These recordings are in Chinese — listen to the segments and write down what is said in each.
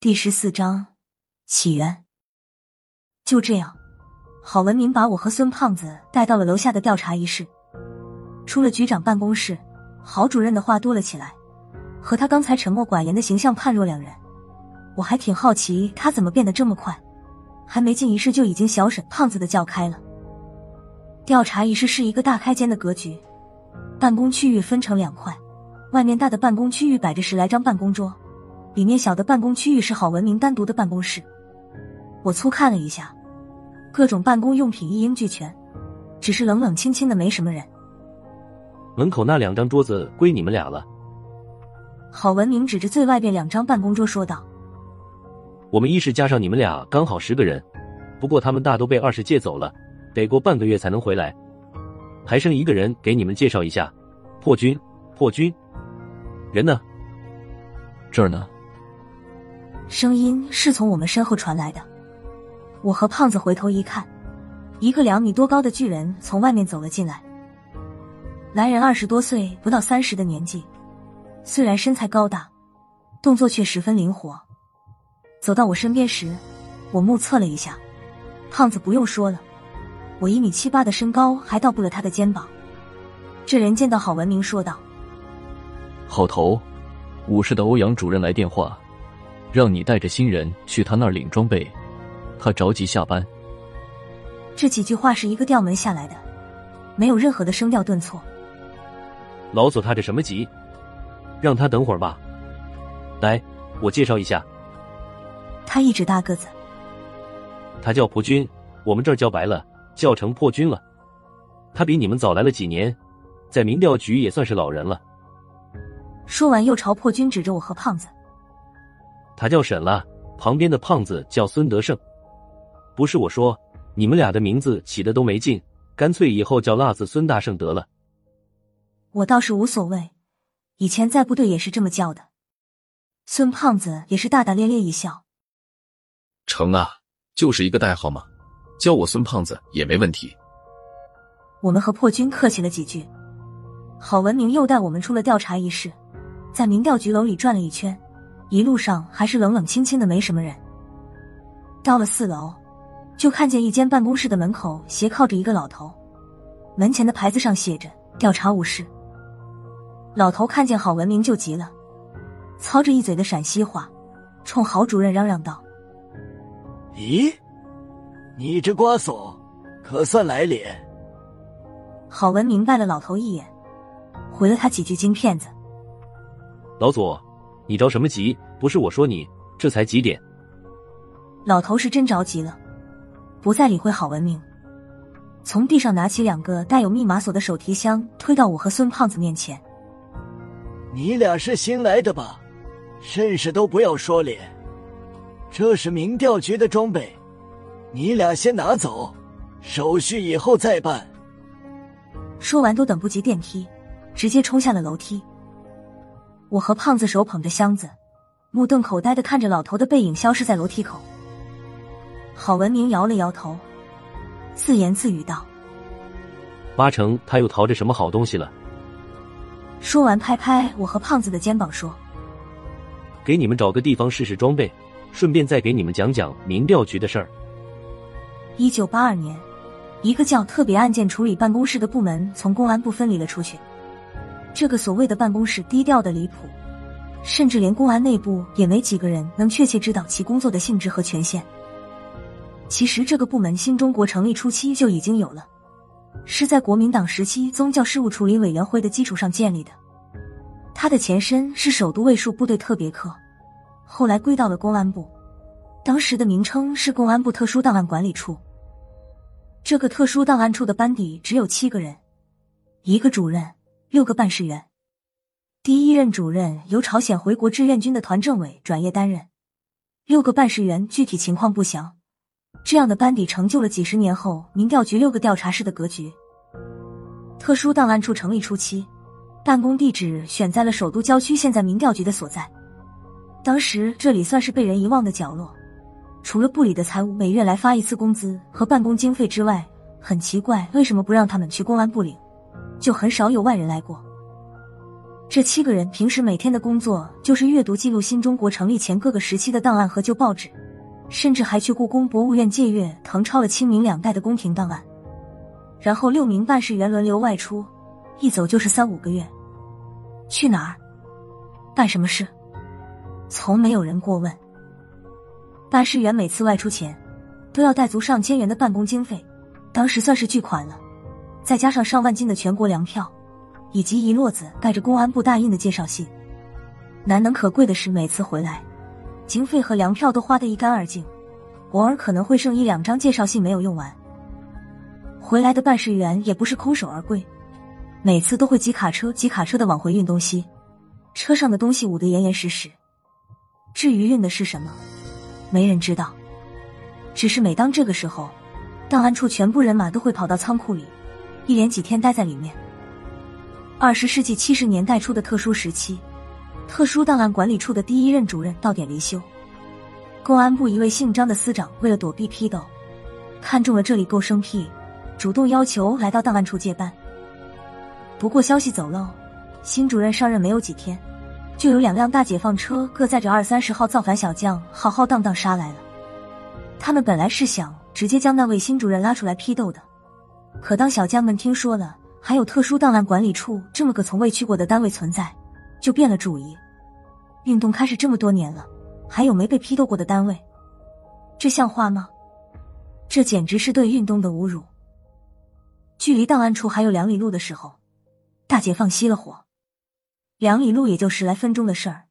第十四章起源。就这样，郝文明把我和孙胖子带到了楼下的调查一室。出了局长办公室，郝主任的话多了起来，和他刚才沉默寡言的形象判若两人。我还挺好奇他怎么变得这么快，还没进一室就已经小沈胖子的叫开了。调查一室是一个大开间的格局，办公区域分成两块，外面大的办公区域摆着十来张办公桌。里面小的办公区域是郝文明单独的办公室。我粗看了一下，各种办公用品一应俱全，只是冷冷清清的，没什么人。门口那两张桌子归你们俩了。郝文明指着最外边两张办公桌说道：“我们一室加上你们俩刚好十个人，不过他们大都被二室借走了，得过半个月才能回来。还剩一个人给你们介绍一下，破军。破军，人呢？这儿呢。”声音是从我们身后传来的。我和胖子回头一看，一个两米多高的巨人从外面走了进来。来人二十多岁，不到三十的年纪，虽然身材高大，动作却十分灵活。走到我身边时，我目测了一下，胖子不用说了，我一米七八的身高还到不了他的肩膀。这人见到郝文明，说道：“郝头，武室的欧阳主任来电话。”让你带着新人去他那儿领装备，他着急下班。这几句话是一个调门下来的，没有任何的声调顿挫。老左他着什么急？让他等会儿吧。来，我介绍一下。他一指大个子，他叫蒲军，我们这儿叫白了，叫成破军了。他比你们早来了几年，在民调局也算是老人了。说完，又朝破军指着我和胖子。他叫沈了，旁边的胖子叫孙德胜。不是我说，你们俩的名字起的都没劲，干脆以后叫辣子孙大圣得了。我倒是无所谓，以前在部队也是这么叫的。孙胖子也是大大咧咧一笑。成啊，就是一个代号嘛，叫我孙胖子也没问题。我们和破军客气了几句，郝文明又带我们出了调查一室，在民调局楼里转了一圈。一路上还是冷冷清清的，没什么人。到了四楼，就看见一间办公室的门口斜靠着一个老头，门前的牌子上写着“调查五室”。老头看见郝文明就急了，操着一嘴的陕西话，冲郝主任嚷嚷道：“咦，你这瓜怂，可算来脸！”郝文明白了老头一眼，回了他几句金片子：“老左。”你着什么急？不是我说你，这才几点？老头是真着急了，不再理会郝文明，从地上拿起两个带有密码锁的手提箱，推到我和孙胖子面前。你俩是新来的吧？认识都不要说脸。这是民调局的装备，你俩先拿走，手续以后再办。说完，都等不及电梯，直接冲下了楼梯。我和胖子手捧着箱子，目瞪口呆的看着老头的背影消失在楼梯口。郝文明摇了摇头，自言自语道：“八成他又淘着什么好东西了。”说完，拍拍我和胖子的肩膀说：“给你们找个地方试试装备，顺便再给你们讲讲民调局的事儿。”一九八二年，一个叫特别案件处理办公室的部门从公安部分离了出去。这个所谓的办公室低调的离谱，甚至连公安内部也没几个人能确切知道其工作的性质和权限。其实这个部门新中国成立初期就已经有了，是在国民党时期宗教事务处理委员会的基础上建立的。它的前身是首都卫戍部队特别科，后来归到了公安部，当时的名称是公安部特殊档案管理处。这个特殊档案处的班底只有七个人，一个主任。六个办事员，第一任主任由朝鲜回国志愿军的团政委转业担任。六个办事员具体情况不详。这样的班底成就了几十年后民调局六个调查室的格局。特殊档案处成立初期，办公地址选在了首都郊区，现在民调局的所在。当时这里算是被人遗忘的角落，除了部里的财务每月来发一次工资和办公经费之外，很奇怪为什么不让他们去公安部领。就很少有外人来过。这七个人平时每天的工作就是阅读记录新中国成立前各个时期的档案和旧报纸，甚至还去故宫博物院借阅誊抄了清明两代的宫廷档案。然后六名办事员轮流外出，一走就是三五个月。去哪儿？办什么事？从没有人过问。办事员每次外出前，都要带足上千元的办公经费，当时算是巨款了。再加上上万斤的全国粮票，以及一摞子盖着公安部大印的介绍信。难能可贵的是，每次回来，经费和粮票都花得一干二净，偶尔可能会剩一两张介绍信没有用完。回来的办事员也不是空手而归，每次都会几卡车几卡车的往回运东西，车上的东西捂得严严实实。至于运的是什么，没人知道。只是每当这个时候，档案处全部人马都会跑到仓库里，一连几天待在里面。二十世纪七十年代初的特殊时期，特殊档案管理处的第一任主任到点离休，公安部一位姓张的司长为了躲避批斗，看中了这里够生僻。主动要求来到档案处接班。不过消息走漏，新主任上任没有几天，就有两辆大解放车各载着二三十号造反小将浩浩荡荡杀来了。他们本来是想直接将那位新主任拉出来批斗的，可当小将们听说了还有特殊档案管理处这么个从未去过的单位存在，就变了主意。运动开始这么多年了，还有没被批斗过的单位？这像话吗？这简直是对运动的侮辱！距离档案处还有两里路的时候，大解放熄了火。两里路也就十来分钟的事儿，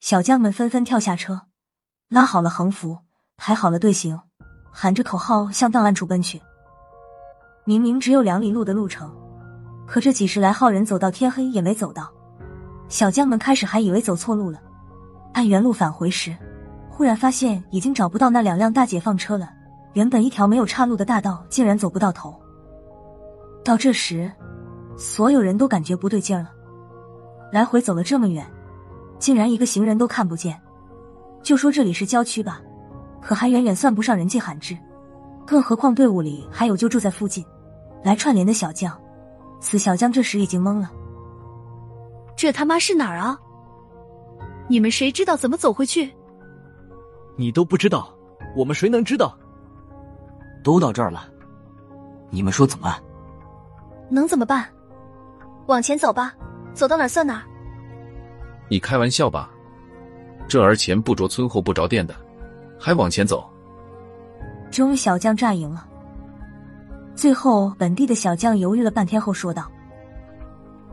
小将们纷纷跳下车，拉好了横幅，排好了队形，喊着口号向档案处奔去。明明只有两里路的路程，可这几十来号人走到天黑也没走到。小将们开始还以为走错路了，按原路返回时，忽然发现已经找不到那两辆大解放车了。原本一条没有岔路的大道，竟然走不到头。到这时，所有人都感觉不对劲儿了。来回走了这么远，竟然一个行人都看不见。就说这里是郊区吧，可还远远算不上人迹罕至。更何况队伍里还有就住在附近来串联的小将。此小将这时已经懵了。这他妈是哪儿啊？你们谁知道怎么走回去？你都不知道，我们谁能知道？都到这儿了，你们说怎么办？能怎么办？往前走吧，走到哪儿算哪儿。你开玩笑吧？这儿前不着村后不着店的，还往前走？终于小将炸赢了。最后，本地的小将犹豫了半天后说道：“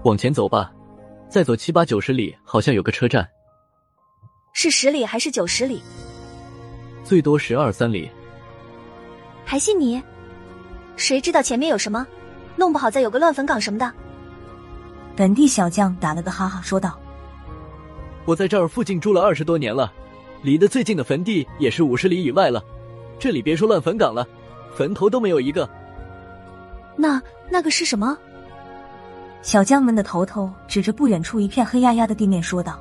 往前走吧，再走七八九十里，好像有个车站。是十里还是九十里？最多十二三里。还信你？谁知道前面有什么？”弄不好再有个乱坟岗什么的。本地小将打了个哈哈，说道：“我在这儿附近住了二十多年了，离得最近的坟地也是五十里以外了。这里别说乱坟岗了，坟头都没有一个。”那那个是什么？小将们的头头指着不远处一片黑压压的地面说道：“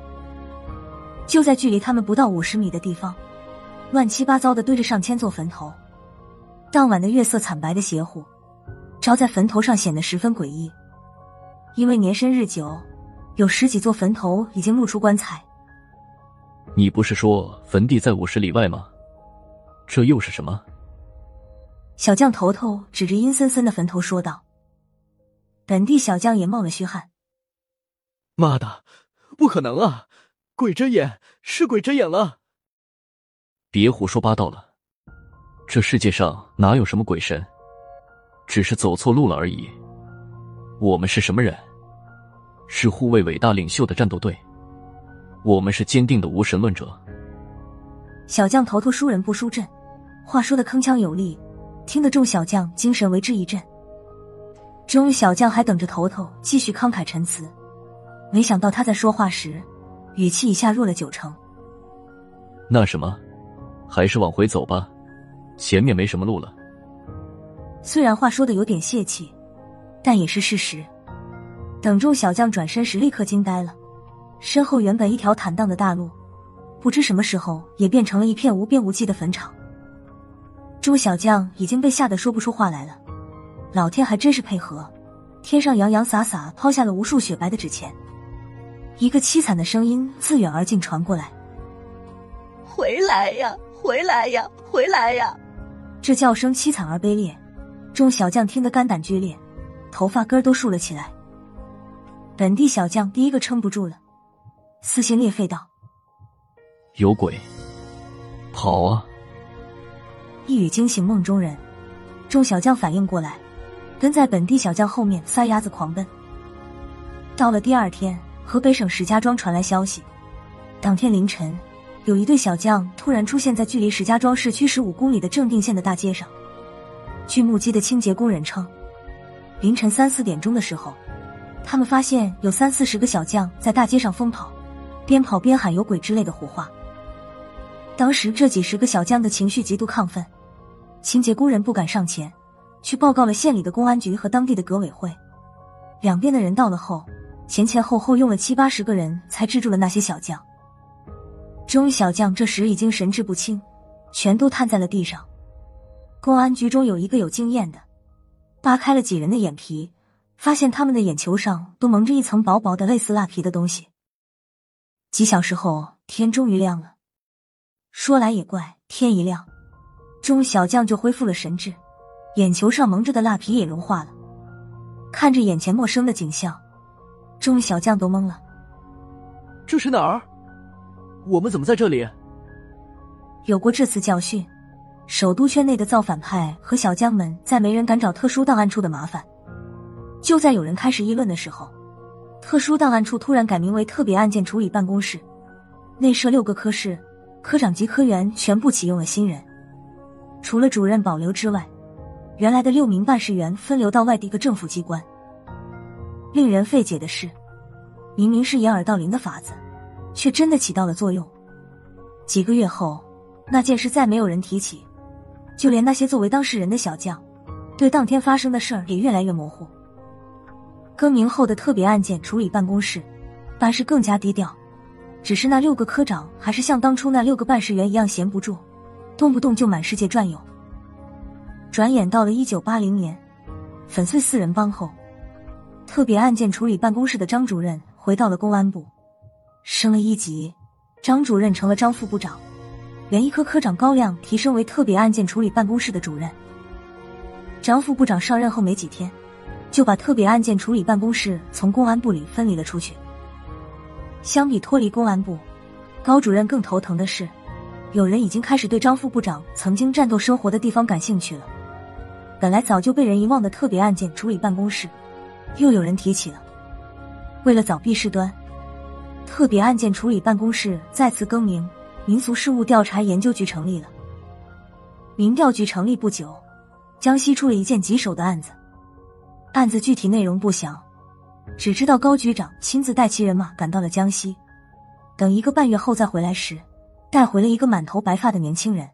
就在距离他们不到五十米的地方，乱七八糟的堆着上千座坟头。当晚的月色惨白的邪乎。”照在坟头上显得十分诡异，因为年深日久，有十几座坟头已经露出棺材。你不是说坟地在五十里外吗？这又是什么？小将头头指着阴森森的坟头说道。本地小将也冒了虚汗。妈的，不可能啊！鬼遮眼，是鬼遮眼了！别胡说八道了，这世界上哪有什么鬼神？只是走错路了而已。我们是什么人？是护卫伟大领袖的战斗队。我们是坚定的无神论者。小将头头输人不输阵，话说的铿锵有力，听得众小将精神为之一振。终于，小将还等着头头继续慷慨陈词，没想到他在说话时，语气一下弱了九成。那什么，还是往回走吧，前面没什么路了。虽然话说的有点泄气，但也是事实。等众小将转身时，立刻惊呆了。身后原本一条坦荡的大路，不知什么时候也变成了一片无边无际的坟场。众小将已经被吓得说不出话来了。老天还真是配合，天上洋洋洒洒抛下了无数雪白的纸钱。一个凄惨的声音自远而近传过来：“回来呀，回来呀，回来呀！”这叫声凄惨而卑劣，众小将听得肝胆俱裂，头发根都竖了起来。本地小将第一个撑不住了，撕心裂肺道：“有鬼！跑啊！”一语惊醒梦中人，众小将反应过来，跟在本地小将后面撒丫子狂奔。到了第二天，河北省石家庄传来消息，当天凌晨，有一队小将突然出现在距离石家庄市区十五公里的正定县的大街上。据目击的清洁工人称，凌晨三四点钟的时候，他们发现有三四十个小将在大街上疯跑，边跑边喊“有鬼”之类的胡话。当时这几十个小将的情绪极度亢奋，清洁工人不敢上前，去报告了县里的公安局和当地的革委会。两边的人到了后，前前后后用了七八十个人才制住了那些小将。终于小将这时已经神志不清，全都瘫在了地上。公安局中有一个有经验的，扒开了几人的眼皮，发现他们的眼球上都蒙着一层薄薄的类似蜡皮的东西。几小时后，天终于亮了。说来也怪，天一亮，钟小将就恢复了神智，眼球上蒙着的蜡皮也融化了。看着眼前陌生的景象，钟小将都懵了。这是哪儿？我们怎么在这里？有过这次教训，首都圈内的造反派和小将们再没人敢找特殊档案处的麻烦。就在有人开始议论的时候，特殊档案处突然改名为特别案件处理办公室，内设六个科室。科长及科员全部启用了新人，除了主任保留之外，原来的六名办事员分流到外地各政府机关。令人费解的是，明明是掩耳盗铃的法子，却真的起到了作用。几个月后，那件事再没有人提起，就连那些作为当事人的小将，对当天发生的事儿也越来越模糊。更名后的特别案件处理办公室，办事更加低调。只是那六个科长还是像当初那六个办事员一样闲不住，动不动就满世界转悠。转眼到了一九八零年，粉碎四人帮后，特别案件处理办公室的张主任回到了公安部，升了一级，张主任成了张副部长，连一科科长高亮提升为特别案件处理办公室的主任。张副部长上任后没几天，就把特别案件处理办公室从公安部里分离了出去。相比脱离公安部，高主任更头疼的是，有人已经开始对张副部长曾经战斗生活的地方感兴趣了。本来早就被人遗忘的特别案件处理办公室，又有人提起了。为了早避事端，特别案件处理办公室再次更名——民俗事务调查研究局成立了。民调局成立不久，江西出了一件棘手的案子，案子具体内容不详。只知道高局长亲自带其人马赶到了江西，等一个半月后再回来时，带回了一个满头白发的年轻人。